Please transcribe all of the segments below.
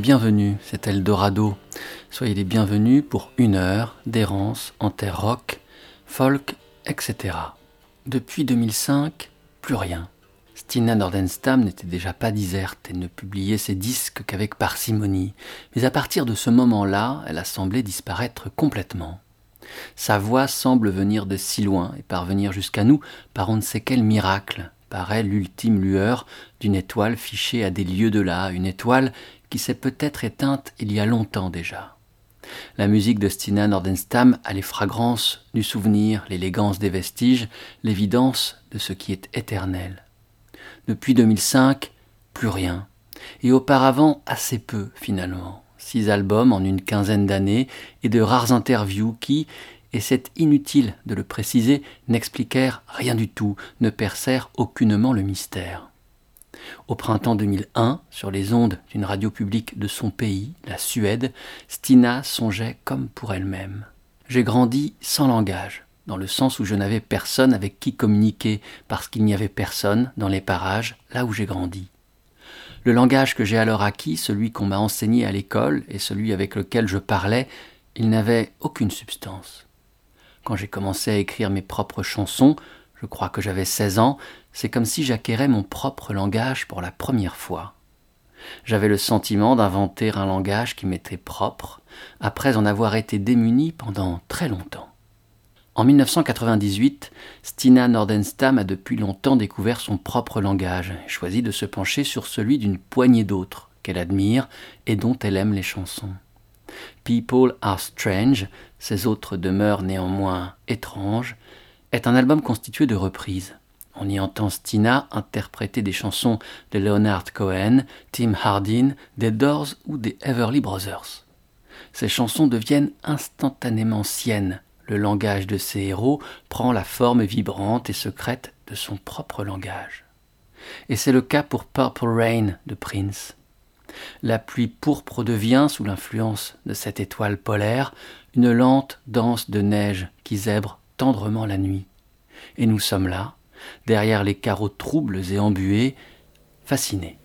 les bienvenus, c'est Eldorado. Soyez les bienvenus pour une heure d'errance en terre rock, folk, etc. Depuis 2005, plus rien. Stina Nordenstam n'était déjà pas diserte et ne publiait ses disques qu'avec parcimonie, mais à partir de ce moment-là, elle a semblé disparaître complètement. Sa voix semble venir de si loin et parvenir jusqu'à nous par on ne sait quel miracle, paraît l'ultime lueur d'une étoile fichée à des lieues de là, une étoile qui s'est peut-être éteinte il y a longtemps déjà. La musique de Stina Nordenstam a les fragrances du souvenir, l'élégance des vestiges, l'évidence de ce qui est éternel. Depuis 2005, plus rien. Et auparavant, assez peu finalement. Six albums en une quinzaine d'années et de rares interviews qui, et c'est inutile de le préciser, n'expliquèrent rien du tout, ne percèrent aucunement le mystère. Au printemps 2001, sur les ondes d'une radio publique de son pays, la Suède, Stina songeait comme pour elle-même. J'ai grandi sans langage, dans le sens où je n'avais personne avec qui communiquer, parce qu'il n'y avait personne dans les parages, là où j'ai grandi. Le langage que j'ai alors acquis, celui qu'on m'a enseigné à l'école et celui avec lequel je parlais, il n'avait aucune substance. Quand j'ai commencé à écrire mes propres chansons, je crois que j'avais 16 ans, c'est comme si j'acquérais mon propre langage pour la première fois. J'avais le sentiment d'inventer un langage qui m'était propre, après en avoir été démuni pendant très longtemps. En 1998, Stina Nordenstam a depuis longtemps découvert son propre langage et choisi de se pencher sur celui d'une poignée d'autres qu'elle admire et dont elle aime les chansons. People Are Strange, ces autres demeurent néanmoins étranges, est un album constitué de reprises. On y entend Stina interpréter des chansons de Leonard Cohen, Tim Hardin, des Doors ou des Everly Brothers. Ces chansons deviennent instantanément siennes. Le langage de ces héros prend la forme vibrante et secrète de son propre langage. Et c'est le cas pour Purple Rain de Prince. La pluie pourpre devient, sous l'influence de cette étoile polaire, une lente danse de neige qui zèbre tendrement la nuit. Et nous sommes là, derrière les carreaux troubles et embués, fascinés.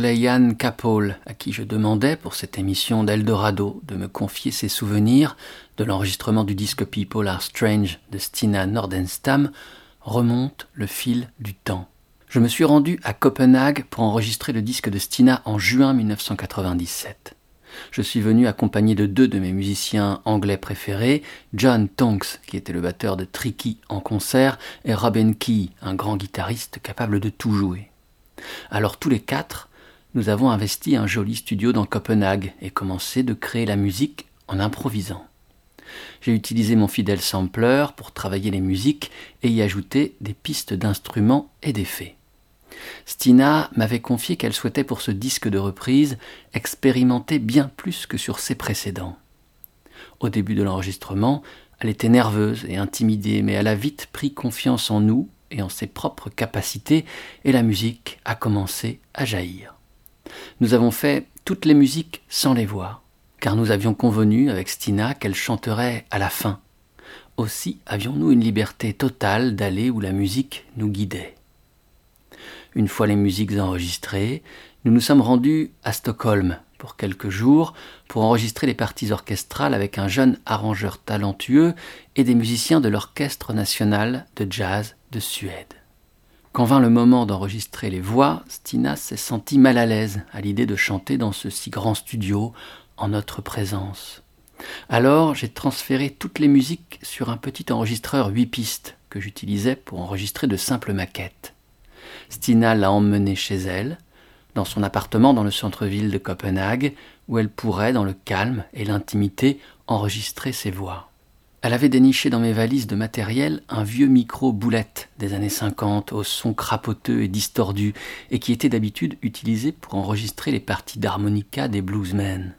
Anglais Ian Capole, à qui je demandais pour cette émission d'Eldorado de me confier ses souvenirs de l'enregistrement du disque People Are Strange de Stina Nordenstam, remonte le fil du temps. Je me suis rendu à Copenhague pour enregistrer le disque de Stina en juin 1997. Je suis venu accompagné de deux de mes musiciens anglais préférés, John Tonks, qui était le batteur de Tricky en concert, et Robin Key, un grand guitariste capable de tout jouer. Alors tous les quatre, nous avons investi un joli studio dans Copenhague et commencé de créer la musique en improvisant. J'ai utilisé mon fidèle sampler pour travailler les musiques et y ajouter des pistes d'instruments et d'effets. Stina m'avait confié qu'elle souhaitait pour ce disque de reprise expérimenter bien plus que sur ses précédents. Au début de l'enregistrement, elle était nerveuse et intimidée, mais elle a vite pris confiance en nous et en ses propres capacités, et la musique a commencé à jaillir. Nous avons fait toutes les musiques sans les voix, car nous avions convenu avec Stina qu'elle chanterait à la fin. Aussi avions-nous une liberté totale d'aller où la musique nous guidait. Une fois les musiques enregistrées, nous nous sommes rendus à Stockholm pour quelques jours pour enregistrer les parties orchestrales avec un jeune arrangeur talentueux et des musiciens de l'Orchestre national de jazz de Suède. Quand vint le moment d'enregistrer les voix, Stina s'est sentie mal à l'aise à l'idée de chanter dans ce si grand studio en notre présence. Alors j'ai transféré toutes les musiques sur un petit enregistreur 8 pistes que j'utilisais pour enregistrer de simples maquettes. Stina l'a emmenée chez elle, dans son appartement dans le centre-ville de Copenhague, où elle pourrait, dans le calme et l'intimité, enregistrer ses voix. Elle avait déniché dans mes valises de matériel un vieux micro boulette des années 50 au son crapoteux et distordu et qui était d'habitude utilisé pour enregistrer les parties d'harmonica des bluesmen.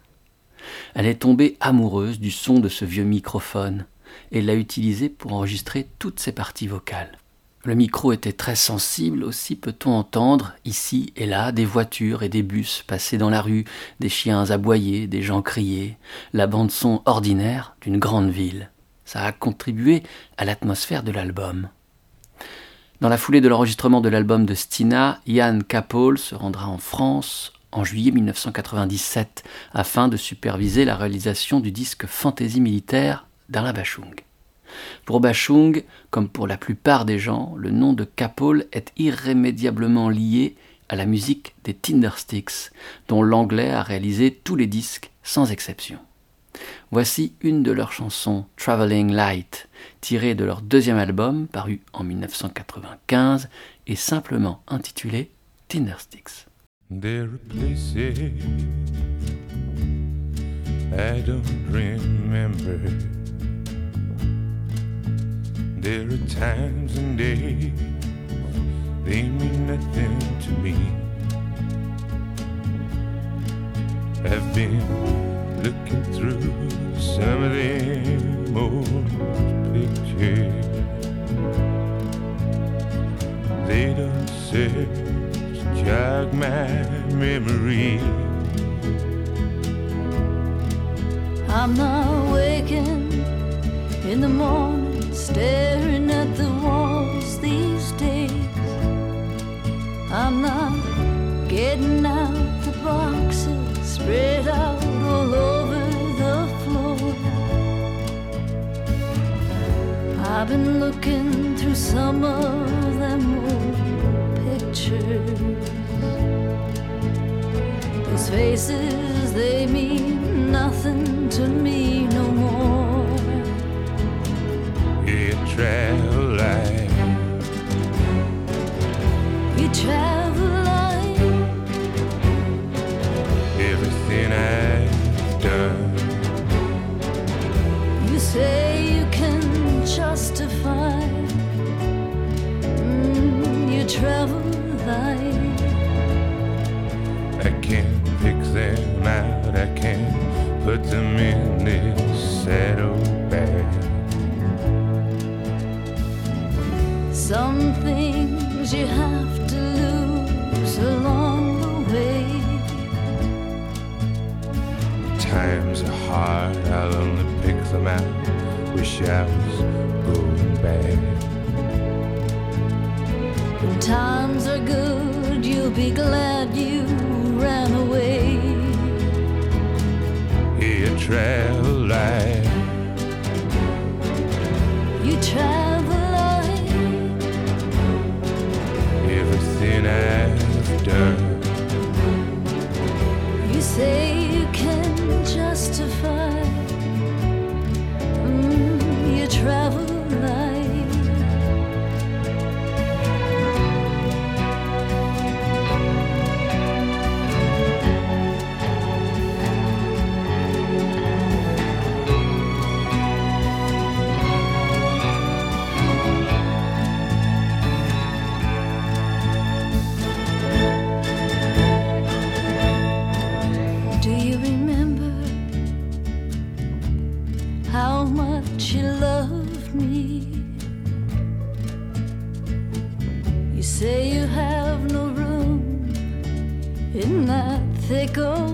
Elle est tombée amoureuse du son de ce vieux microphone et l'a utilisé pour enregistrer toutes ses parties vocales. Le micro était très sensible, aussi peut-on entendre, ici et là, des voitures et des bus passer dans la rue, des chiens aboyer, des gens crier, la bande-son ordinaire d'une grande ville. Ça a contribué à l'atmosphère de l'album. Dans la foulée de l'enregistrement de l'album de Stina, Ian Capole se rendra en France en juillet 1997 afin de superviser la réalisation du disque Fantaisie militaire d'Alain Bachung. Pour Bachung, comme pour la plupart des gens, le nom de Capole est irrémédiablement lié à la musique des Tindersticks, dont l'anglais a réalisé tous les disques sans exception. Voici une de leurs chansons, Traveling Light, tirée de leur deuxième album paru en 1995 et simplement intitulée Tindersticks. There are times and days they mean nothing to me. Looking through some of them old pictures. They don't serve to jog my memory. I'm not waking in the morning staring at the walls these days. I'm not getting out the boxes spread out I've been looking through some of them old pictures. Those faces, they mean nothing to me no more light. Mm, you travel light. I can't pick them out. I can't put them in this saddlebag. Some things you have to lose along the way. Times are hard, I'll only pick them out. Wish I was back. When times are good, you'll be glad you ran away. You travel light. You travel light. Everything I've done. You say ethical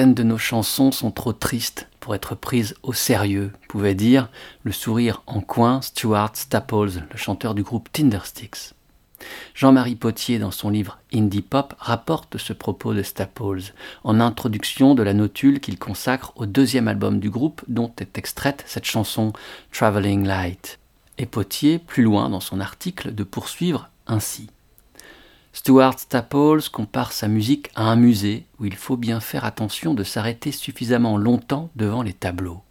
Certaines de nos chansons sont trop tristes pour être prises au sérieux, pouvait dire le sourire en coin Stuart Staples, le chanteur du groupe Tindersticks. Jean-Marie Potier, dans son livre Indie Pop, rapporte ce propos de Staples en introduction de la notule qu'il consacre au deuxième album du groupe dont est extraite cette chanson Traveling Light. Et Potier, plus loin dans son article, de poursuivre ainsi. Stuart Staples compare sa musique à un musée où il faut bien faire attention de s'arrêter suffisamment longtemps devant les tableaux.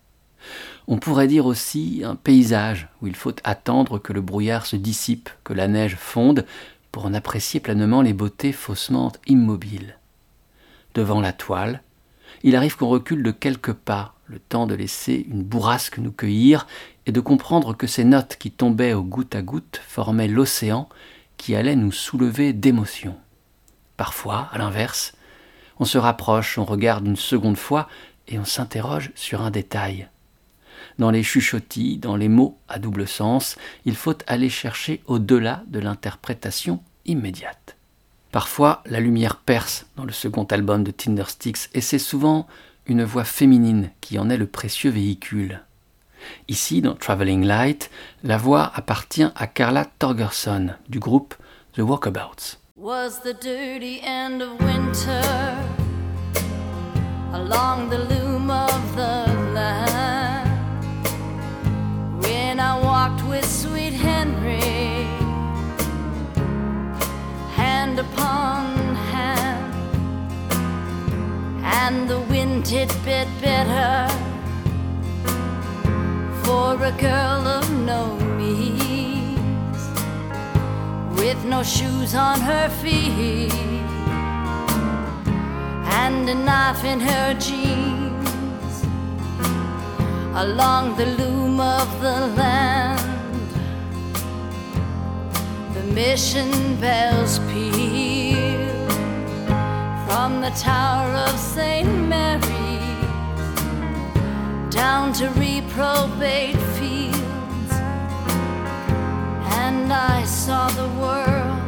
On pourrait dire aussi un paysage où il faut attendre que le brouillard se dissipe, que la neige fonde, pour en apprécier pleinement les beautés faussement immobiles. Devant la toile, il arrive qu'on recule de quelques pas, le temps de laisser une bourrasque nous cueillir et de comprendre que ces notes qui tombaient au goutte à goutte formaient l'océan qui allait nous soulever d'émotion. Parfois, à l'inverse, on se rapproche, on regarde une seconde fois et on s'interroge sur un détail. Dans les chuchotis, dans les mots à double sens, il faut aller chercher au-delà de l'interprétation immédiate. Parfois, la lumière perce dans le second album de Tindersticks et c'est souvent une voix féminine qui en est le précieux véhicule. Ici, dans Traveling Light, la voix appartient à Carla Torgerson du groupe The Walkabouts. was the dirty end of winter along the loom of the land? When I walked with sweet Henry hand upon hand and the wind did bit better for a girl of no means with no shoes on her feet and a knife in her jeans along the loom of the land. The mission bells peal from the tower of St. Mary's down to reprobate fields, and I saw the world,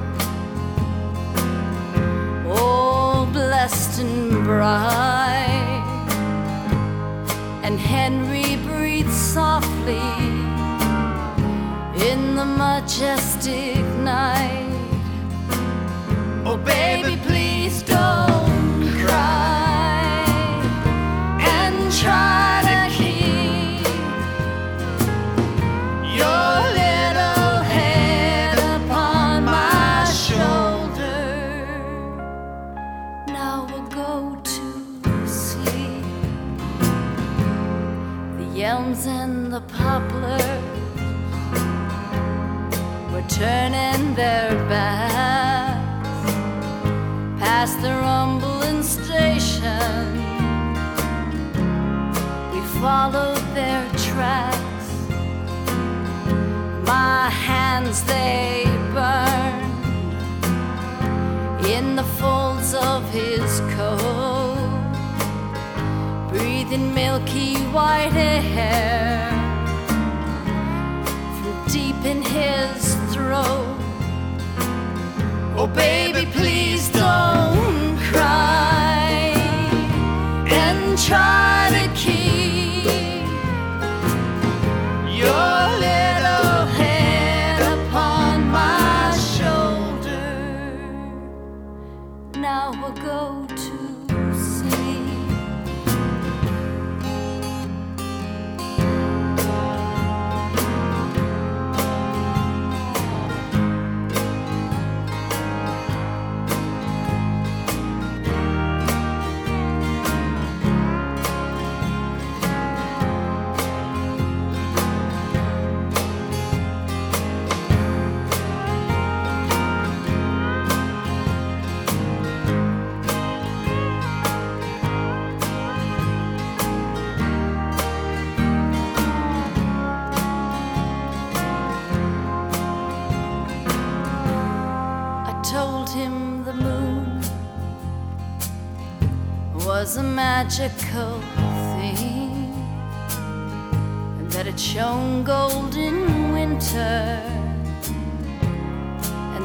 oh, blessed and bright, and Henry breathed softly in the majestic night. Oh, baby, please don't cry elms and the poplars were turning their backs past the rumbling station. We followed their tracks. My hands they burned in the folds of his coat, breathing milky white hair from deep in his throat. Oh, baby, please don't cry and try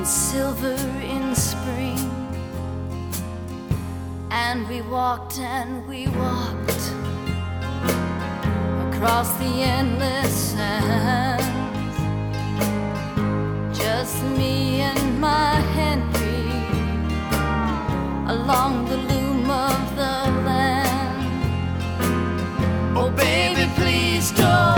silver in spring. And we walked and we walked across the endless sands just me and my Henry along the loom of the land. Oh, baby, please don't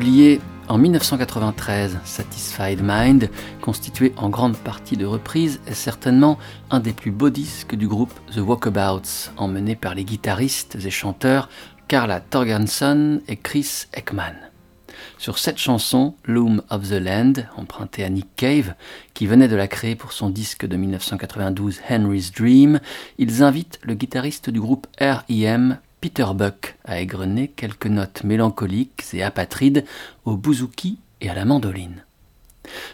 Publié En 1993, Satisfied Mind, constitué en grande partie de reprises, est certainement un des plus beaux disques du groupe The Walkabouts, emmené par les guitaristes et chanteurs Carla Torgerson et Chris Ekman. Sur cette chanson, Loom of the Land, empruntée à Nick Cave, qui venait de la créer pour son disque de 1992 Henry's Dream, ils invitent le guitariste du groupe R.E.M., Peter Buck a égrené quelques notes mélancoliques et apatrides au bouzouki et à la mandoline.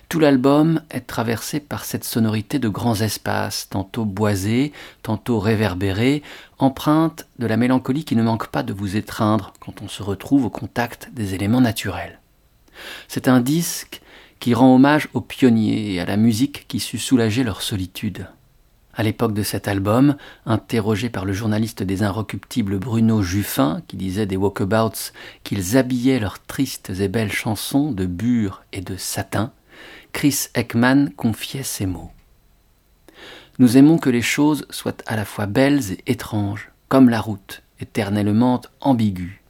Tout l'album est traversé par cette sonorité de grands espaces, tantôt boisés, tantôt réverbérés, empreinte de la mélancolie qui ne manque pas de vous étreindre quand on se retrouve au contact des éléments naturels. C'est un disque qui rend hommage aux pionniers et à la musique qui sut soulager leur solitude. À l'époque de cet album, interrogé par le journaliste des Inrecuptibles Bruno Juffin, qui disait des Walkabouts qu'ils habillaient leurs tristes et belles chansons de bure et de satin, Chris Ekman confiait ces mots. Nous aimons que les choses soient à la fois belles et étranges, comme la route, éternellement ambiguë.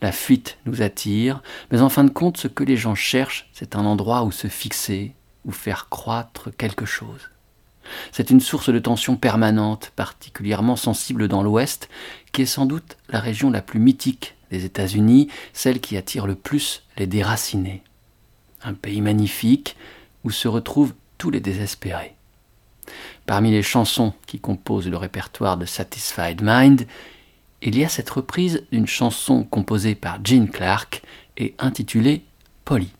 La fuite nous attire, mais en fin de compte, ce que les gens cherchent, c'est un endroit où se fixer, où faire croître quelque chose. C'est une source de tension permanente, particulièrement sensible dans l'Ouest, qui est sans doute la région la plus mythique des États-Unis, celle qui attire le plus les déracinés. Un pays magnifique où se retrouvent tous les désespérés. Parmi les chansons qui composent le répertoire de Satisfied Mind, il y a cette reprise d'une chanson composée par Gene Clark et intitulée Polly.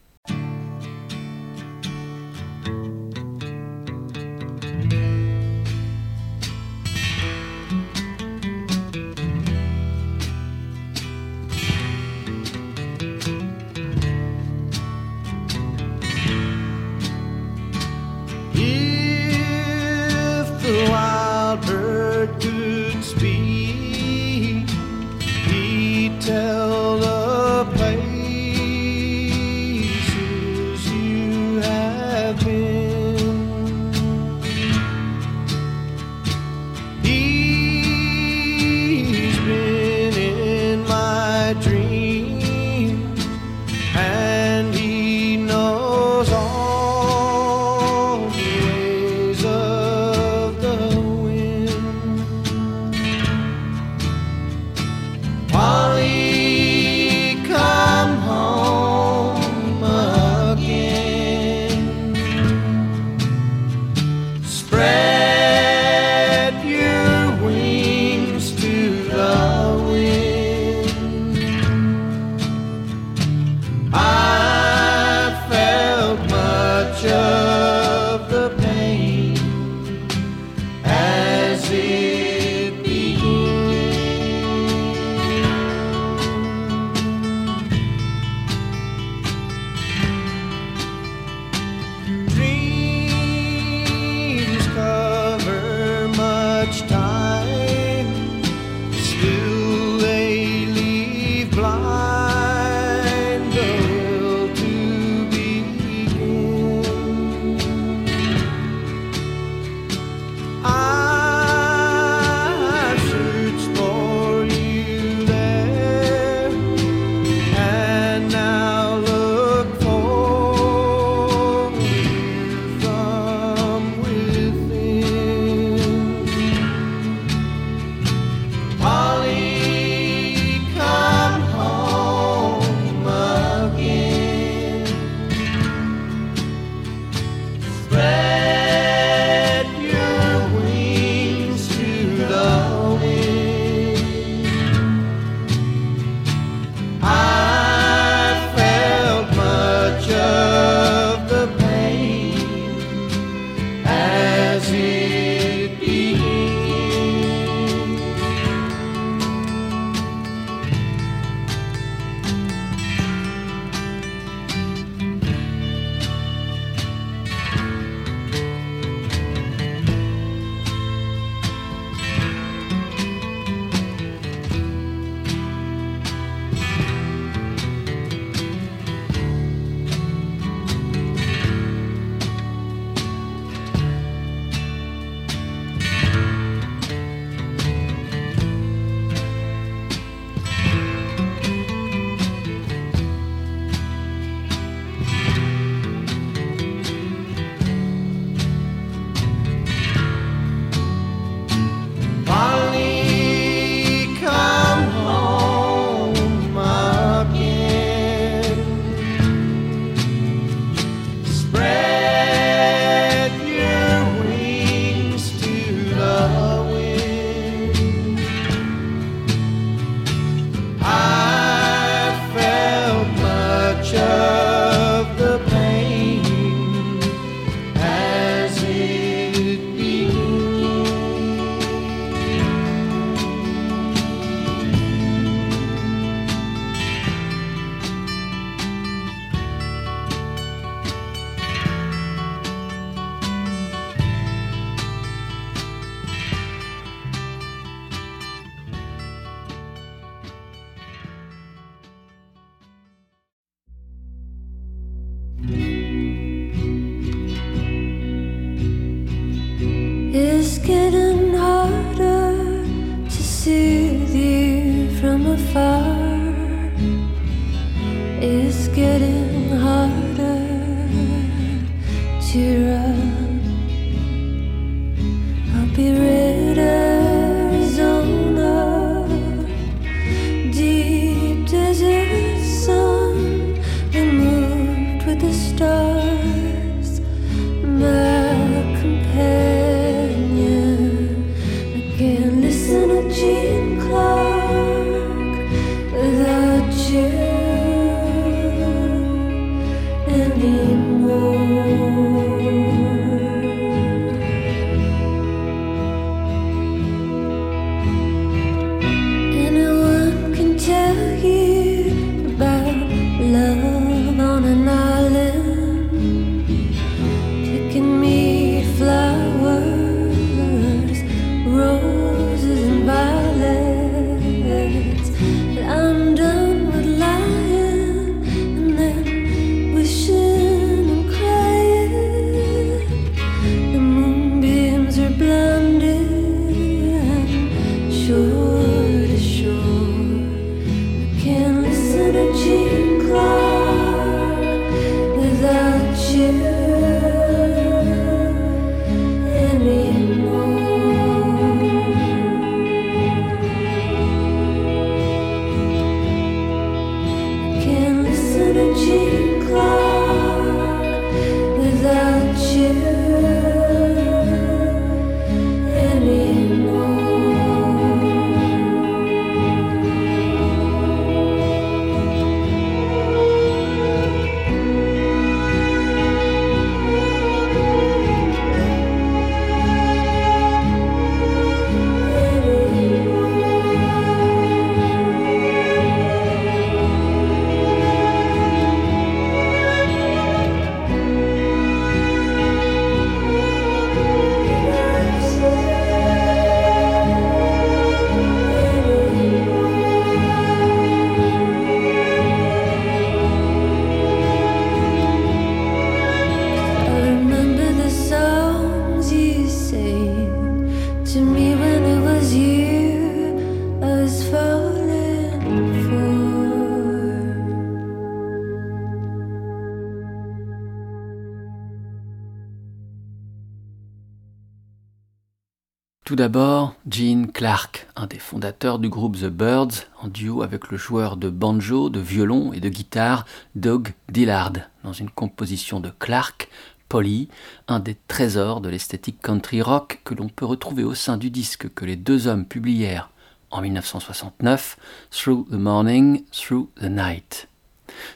D'abord, Gene Clark, un des fondateurs du groupe The Birds, en duo avec le joueur de banjo, de violon et de guitare Doug Dillard, dans une composition de Clark, Polly, un des trésors de l'esthétique country rock que l'on peut retrouver au sein du disque que les deux hommes publièrent en 1969, Through the Morning, Through the Night.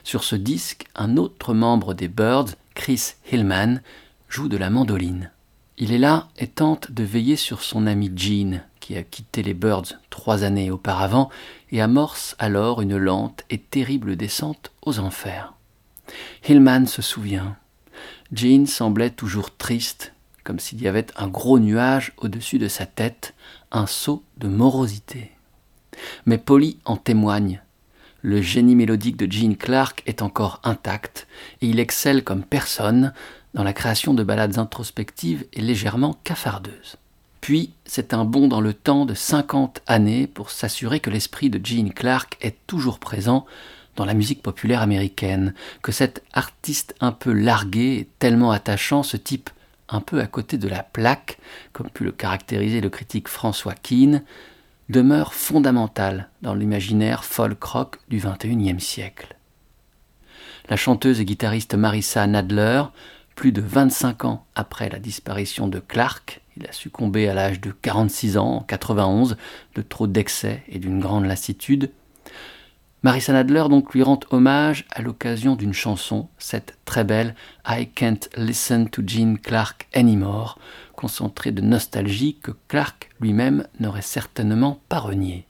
Sur ce disque, un autre membre des Birds, Chris Hillman, joue de la mandoline. Il est là et tente de veiller sur son ami Gene, qui a quitté les Birds trois années auparavant, et amorce alors une lente et terrible descente aux enfers. Hillman se souvient. Gene semblait toujours triste, comme s'il y avait un gros nuage au-dessus de sa tête, un saut de morosité. Mais Polly en témoigne. Le génie mélodique de Gene Clark est encore intact, et il excelle comme personne dans la création de ballades introspectives et légèrement cafardeuses. Puis, c'est un bond dans le temps de 50 années pour s'assurer que l'esprit de Gene Clark est toujours présent dans la musique populaire américaine, que cet artiste un peu largué et tellement attachant, ce type un peu à côté de la plaque, comme pu le caractériser le critique François Keane, demeure fondamental dans l'imaginaire folk rock du XXIe siècle. La chanteuse et guitariste Marissa Nadler, plus de 25 ans après la disparition de Clark, il a succombé à l'âge de 46 ans en 91 de trop d'excès et d'une grande lassitude. Marissa Nadler donc lui rend hommage à l'occasion d'une chanson, cette très belle I Can't Listen to Gene Clark Anymore, concentrée de nostalgie que Clark lui-même n'aurait certainement pas renié.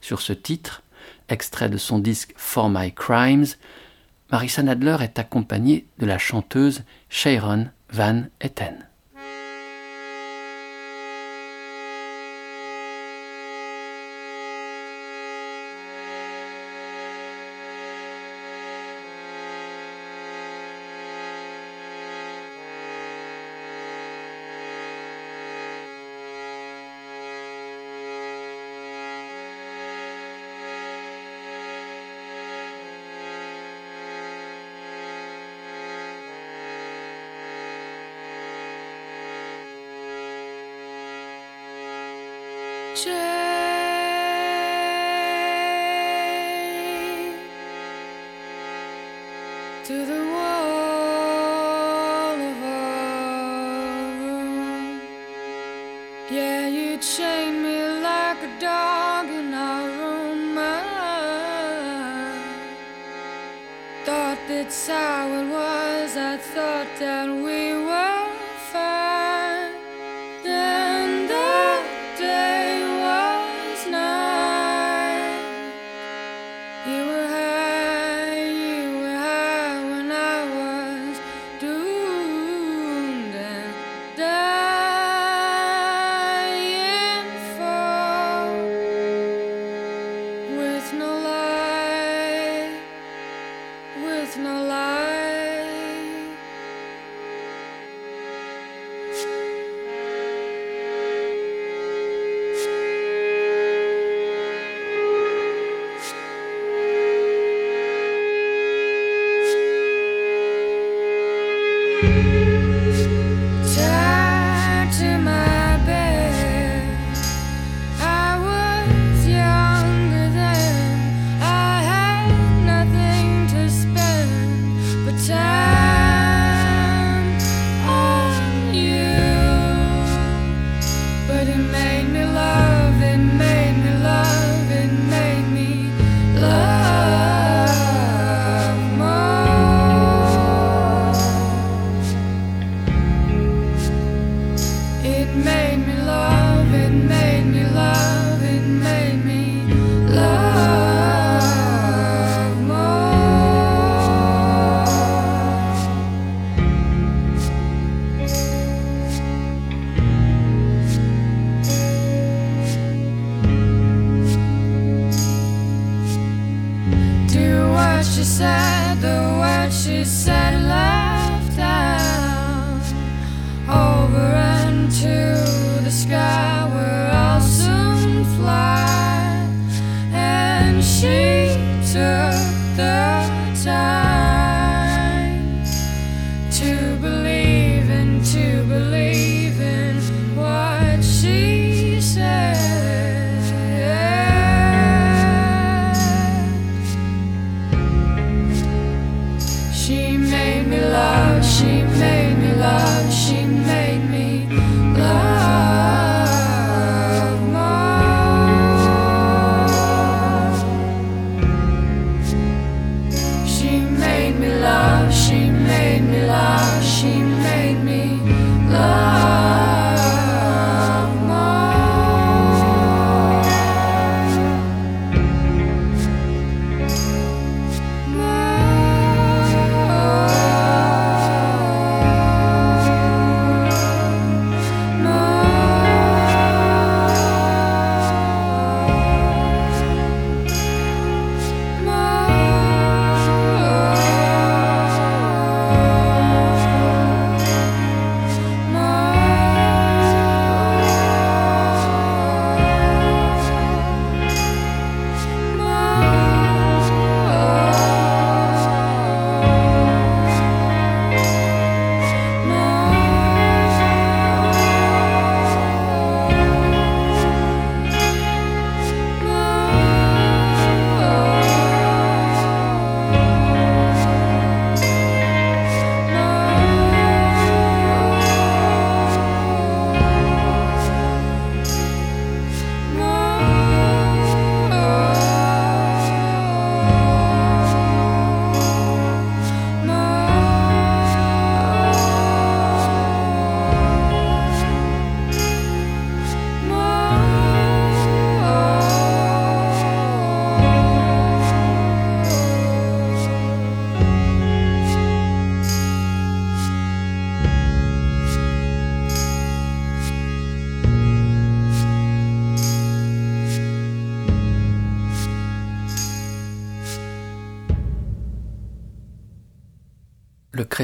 Sur ce titre, extrait de son disque For My Crimes, Marissa Nadler est accompagnée de la chanteuse Sharon Van Etten. to the wall of our room. Yeah, you chained me like a dog in room. Thought that's how it was. I thought that we.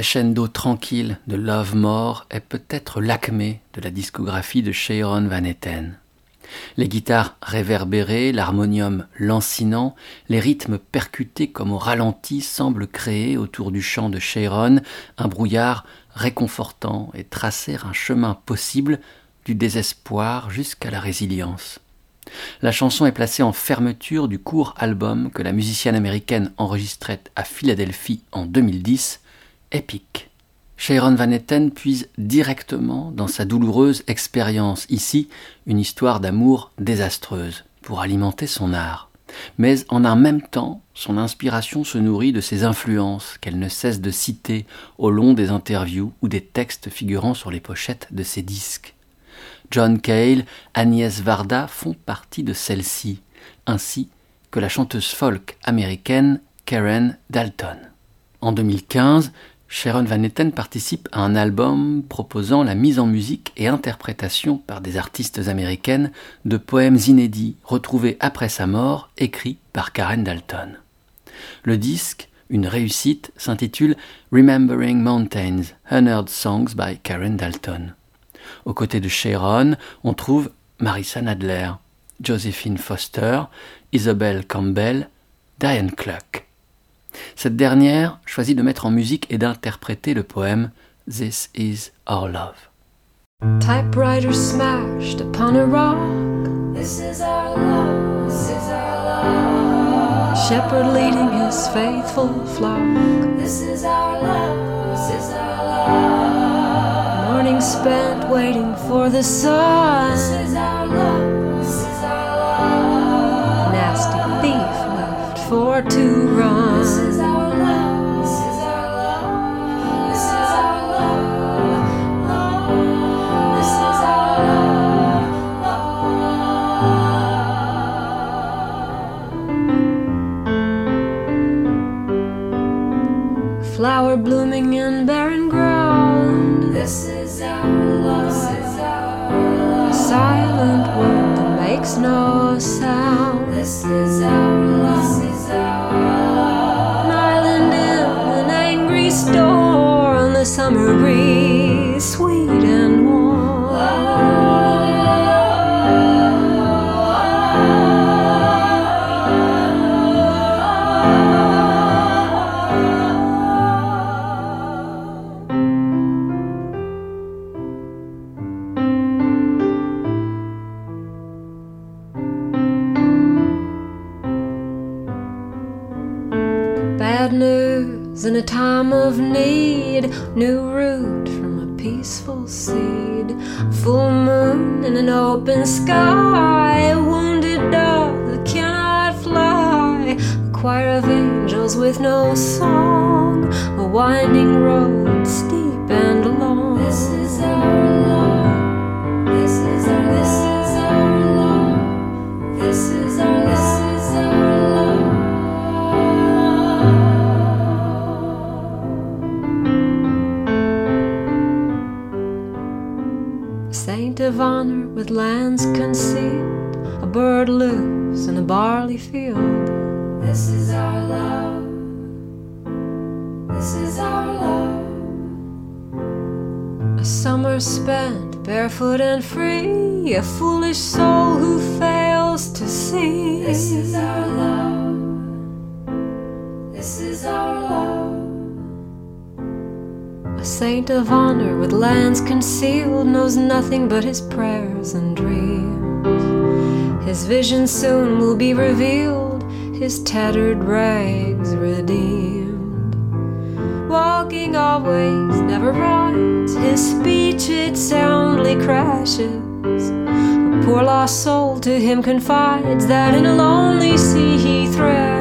Crescendo tranquille de Love More est peut-être l'acmé de la discographie de Sharon Van Etten. Les guitares réverbérées, l'harmonium lancinant, les rythmes percutés comme au ralenti semblent créer autour du chant de Sharon un brouillard réconfortant et tracer un chemin possible du désespoir jusqu'à la résilience. La chanson est placée en fermeture du court album que la musicienne américaine enregistrait à Philadelphie en 2010, Epic. Sharon Van Etten puise directement dans sa douloureuse expérience ici une histoire d'amour désastreuse pour alimenter son art. Mais en un même temps, son inspiration se nourrit de ses influences qu'elle ne cesse de citer au long des interviews ou des textes figurant sur les pochettes de ses disques. John Cale, Agnès Varda font partie de celle-ci, ainsi que la chanteuse folk américaine Karen Dalton. En 2015, Sharon Van Etten participe à un album proposant la mise en musique et interprétation par des artistes américaines de poèmes inédits retrouvés après sa mort, écrits par Karen Dalton. Le disque, une réussite, s'intitule Remembering Mountains, Unheard Songs by Karen Dalton. Aux côtés de Sharon, on trouve Marissa Nadler, Josephine Foster, Isabel Campbell, Diane Cluck. Cette dernière choisit de mettre en musique et d'interpréter le poème This is Our Love. Typewriter smashed upon a rock. This is our love. This is our love. Shepherd leading his faithful flock. This is our love. This is our love. Morning spent waiting for the sun. This is our love. This is our love. Nasty thief for to run. Summer breeze, in a time of need, new root from a peaceful seed. Full moon in an open sky, a wounded dove that cannot fly. A choir of angels with no song, a winding road with lands concealed, a bird loose in a barley field. This is our love. This is our love. A summer spent barefoot and free, a foolish soul who fails to see. This is our love. This is our love. A saint of honor with lands concealed knows nothing but his dreams. His vision soon will be revealed, his tattered rags redeemed. Walking always, never rides, his speech it soundly crashes. A poor lost soul to him confides that in a lonely sea he thrashes.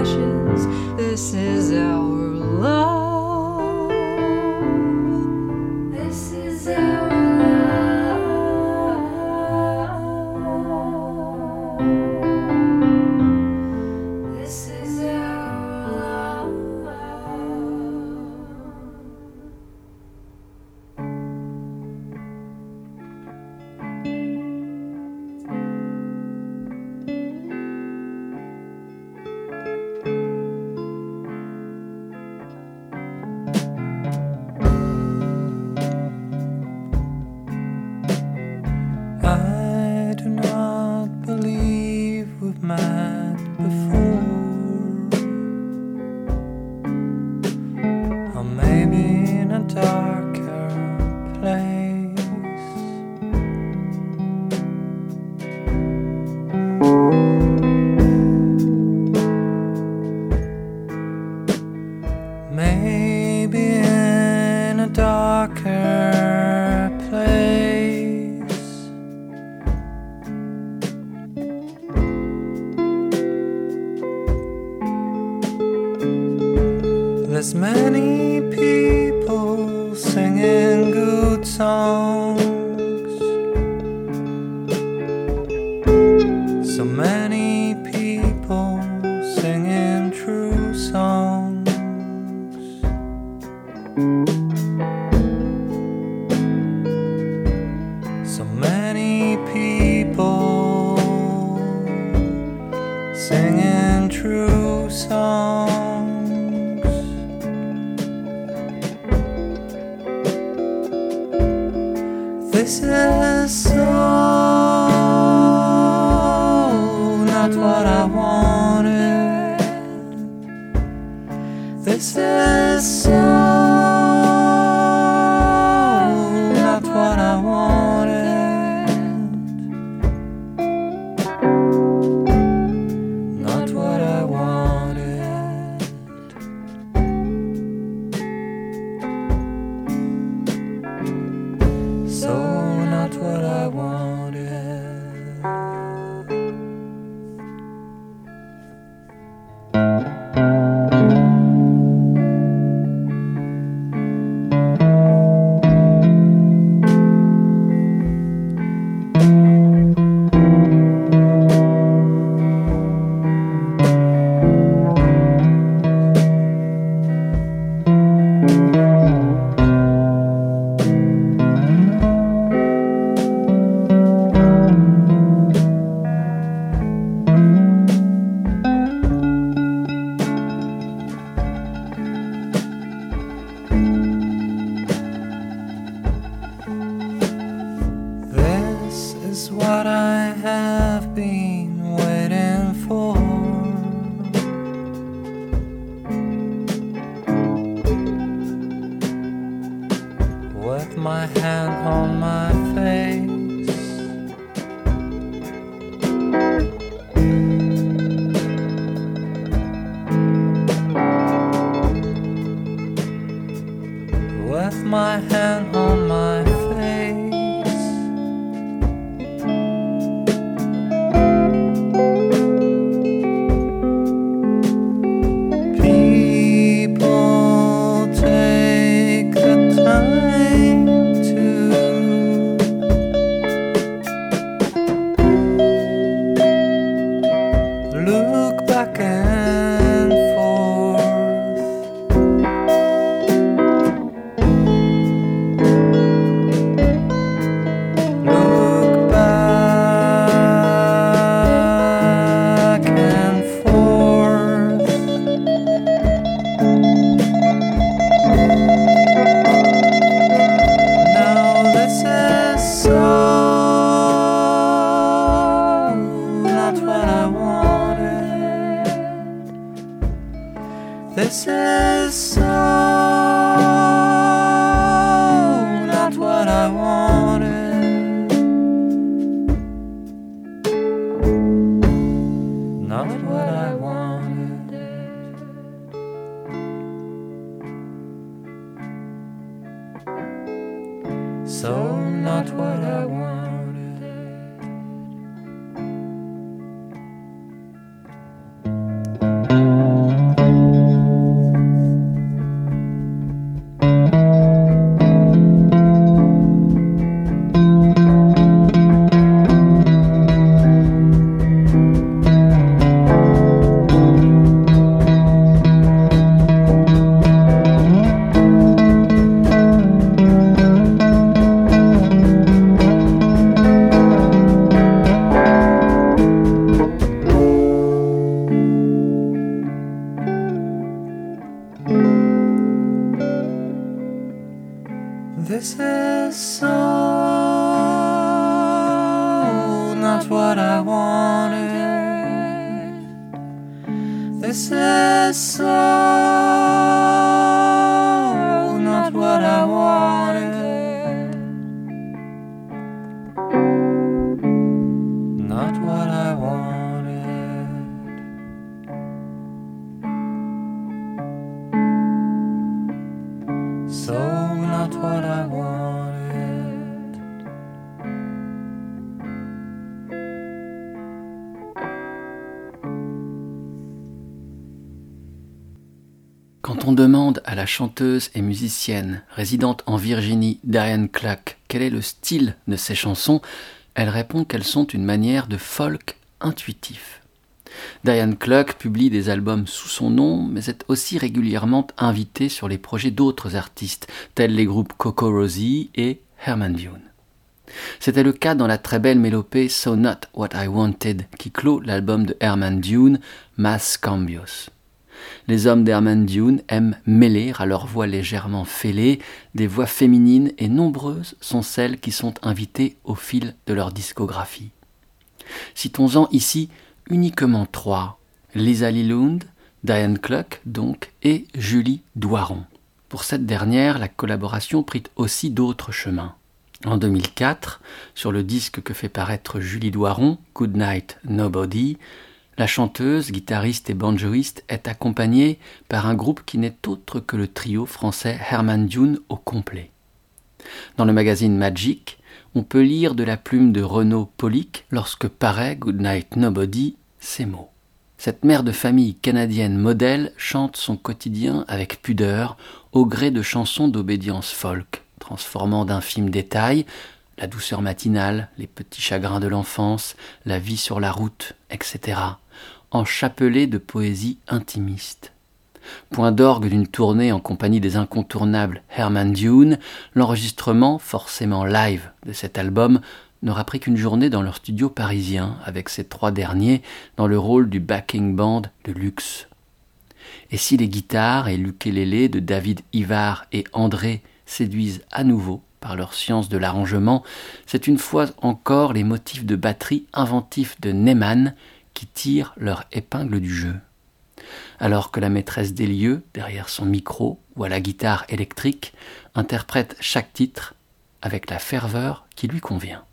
Quand on demande à la chanteuse et musicienne résidente en Virginie, Diane Cluck, quel est le style de ses chansons, elle répond qu'elles sont une manière de folk intuitif. Diane Cluck publie des albums sous son nom, mais est aussi régulièrement invitée sur les projets d'autres artistes, tels les groupes Coco Rosie et Herman Dune. C'était le cas dans la très belle mélopée So Not What I Wanted, qui clôt l'album de Herman Dune, Mass Cambios. Les hommes d'Herman Dune aiment mêler à leur voix légèrement fêlée des voix féminines et nombreuses sont celles qui sont invitées au fil de leur discographie. Citons-en ici uniquement trois Lisa Lilund, Diane Cluck donc et Julie Doiron. Pour cette dernière, la collaboration prit aussi d'autres chemins. En 2004, sur le disque que fait paraître Julie Doiron, Good Night Nobody, la chanteuse, guitariste et banjoiste est accompagnée par un groupe qui n'est autre que le trio français Herman Dune au complet. Dans le magazine Magic, on peut lire de la plume de Renaud Pollick lorsque paraît Goodnight Nobody ces mots. Cette mère de famille canadienne modèle chante son quotidien avec pudeur au gré de chansons d'obédience folk, transformant d'infimes détails la douceur matinale, les petits chagrins de l'enfance, la vie sur la route, etc., enchapelés de poésie intimiste. Point d'orgue d'une tournée en compagnie des incontournables Herman Dune, l'enregistrement, forcément live, de cet album n'aura pris qu'une journée dans leur studio parisien, avec ces trois derniers dans le rôle du backing band de luxe. Et si les guitares et l'ukulélé de David Ivar et André séduisent à nouveau par leur science de l'arrangement, c'est une fois encore les motifs de batterie inventifs de Neyman qui tirent leur épingle du jeu. Alors que la maîtresse des lieux, derrière son micro ou à la guitare électrique, interprète chaque titre avec la ferveur qui lui convient.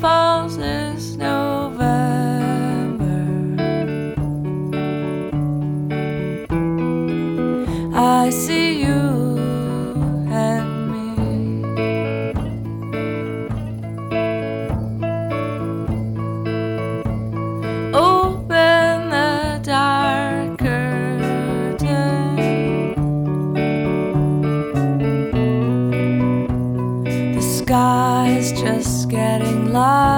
Falls this November, I see alive.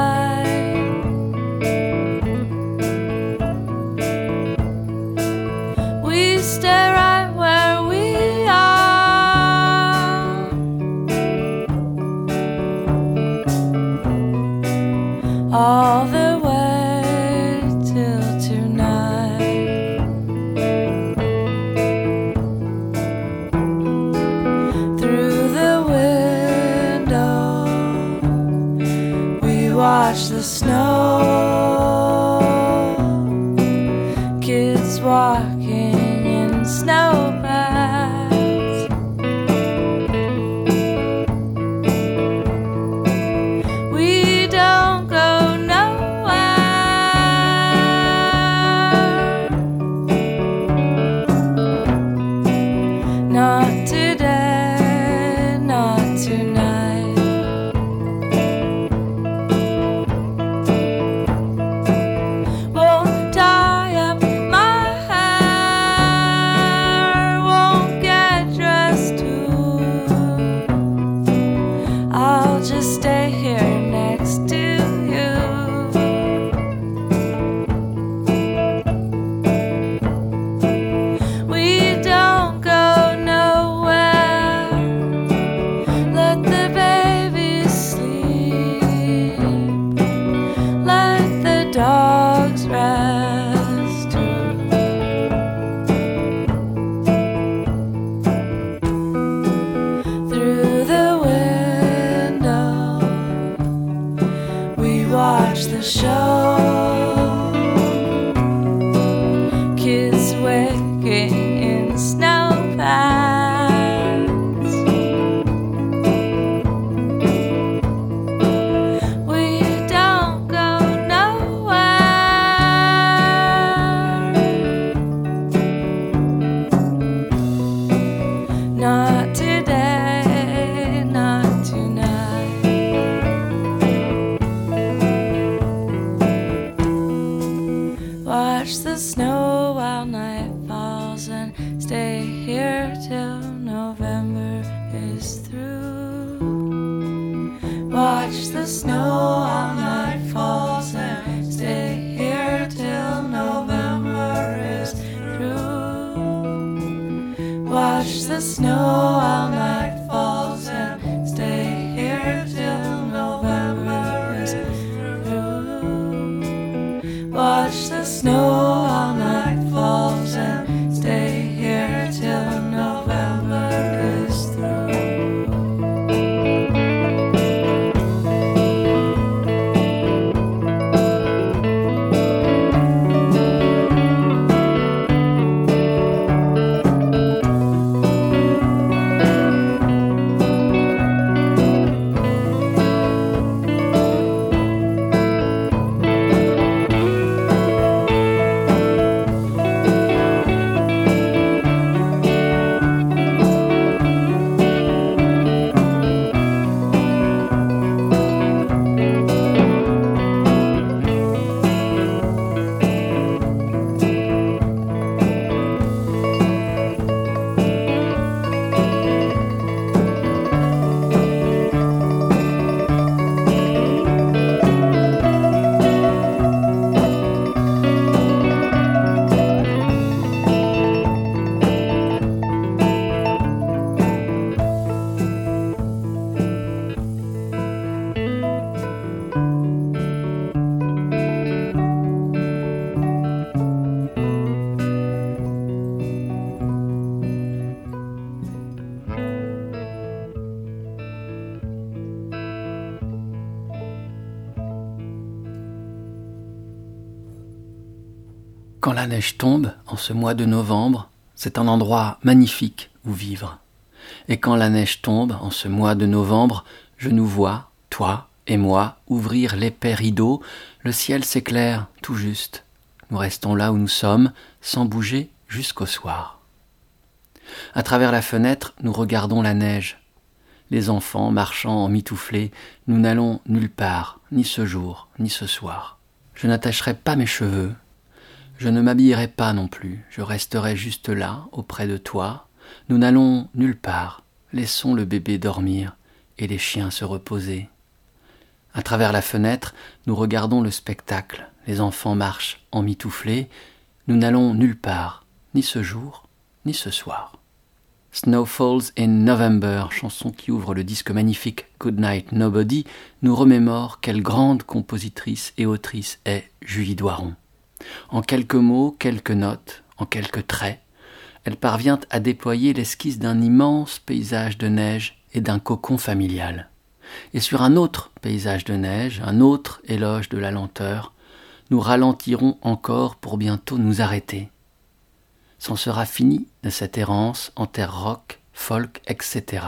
Watch the snow. Kids walking is through. Watch the snow Quand la neige tombe, en ce mois de novembre, c'est un endroit magnifique où vivre. Et quand la neige tombe, en ce mois de novembre, je nous vois, toi et moi, ouvrir l'épais rideau, le ciel s'éclaire tout juste. Nous restons là où nous sommes, sans bouger jusqu'au soir. À travers la fenêtre, nous regardons la neige. Les enfants marchant en mitouflés, nous n'allons nulle part, ni ce jour, ni ce soir. Je n'attacherai pas mes cheveux, je ne m'habillerai pas non plus, je resterai juste là, auprès de toi. Nous n'allons nulle part, laissons le bébé dormir et les chiens se reposer. À travers la fenêtre, nous regardons le spectacle, les enfants marchent en mitouflés, nous n'allons nulle part, ni ce jour, ni ce soir. Snow Falls in November, chanson qui ouvre le disque magnifique Good Night Nobody, nous remémore quelle grande compositrice et autrice est Julie Doiron. En quelques mots, quelques notes, en quelques traits, elle parvient à déployer l'esquisse d'un immense paysage de neige et d'un cocon familial. Et sur un autre paysage de neige, un autre éloge de la lenteur, nous ralentirons encore pour bientôt nous arrêter. C'en sera fini de cette errance en terre rock, folk, etc.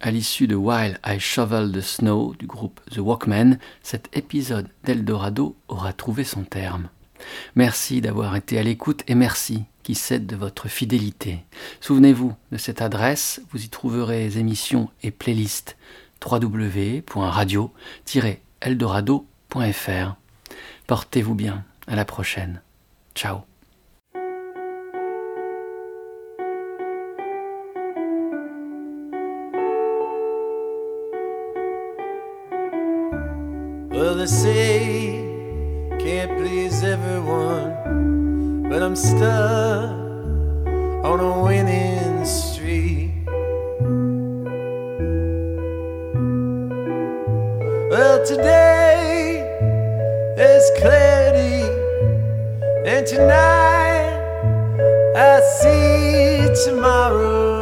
À l'issue de While I Shovel the Snow du groupe The Walkmen, cet épisode d'Eldorado aura trouvé son terme. Merci d'avoir été à l'écoute et merci qui cède de votre fidélité. Souvenez-vous de cette adresse, vous y trouverez émissions et playlists www.radio-eldorado.fr. Portez-vous bien, à la prochaine. Ciao. Can't please everyone, but I'm stuck on a winning streak. Well, today there's clarity, and tonight I see tomorrow.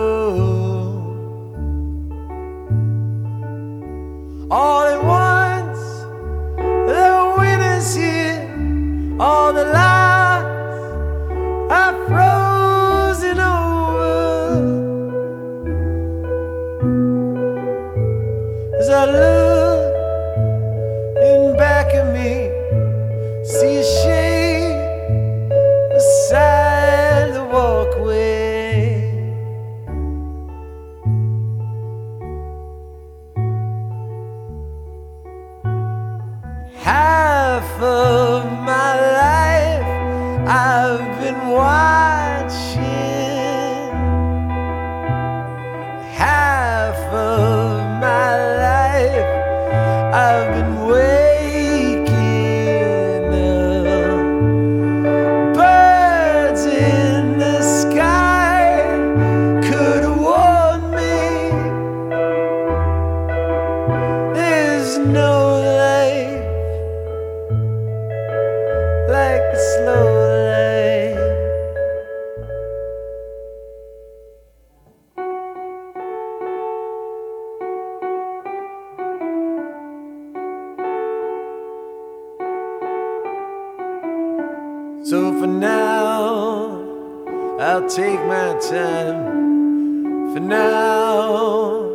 Time. For now,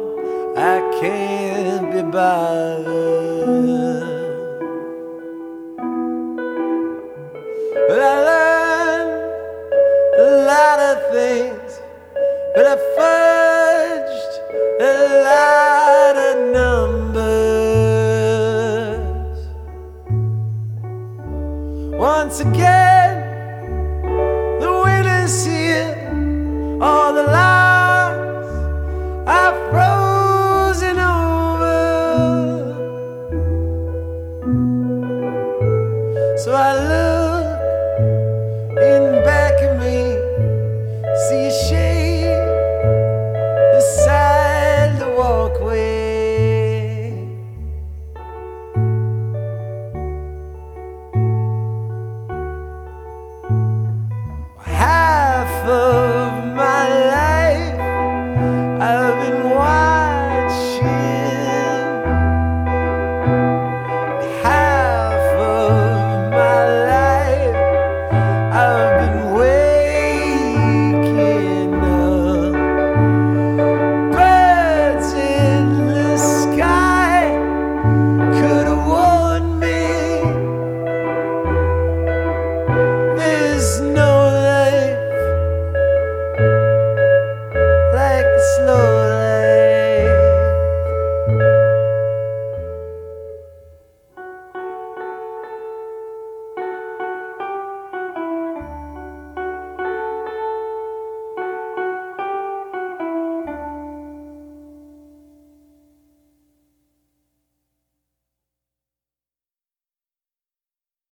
I can't be bothered.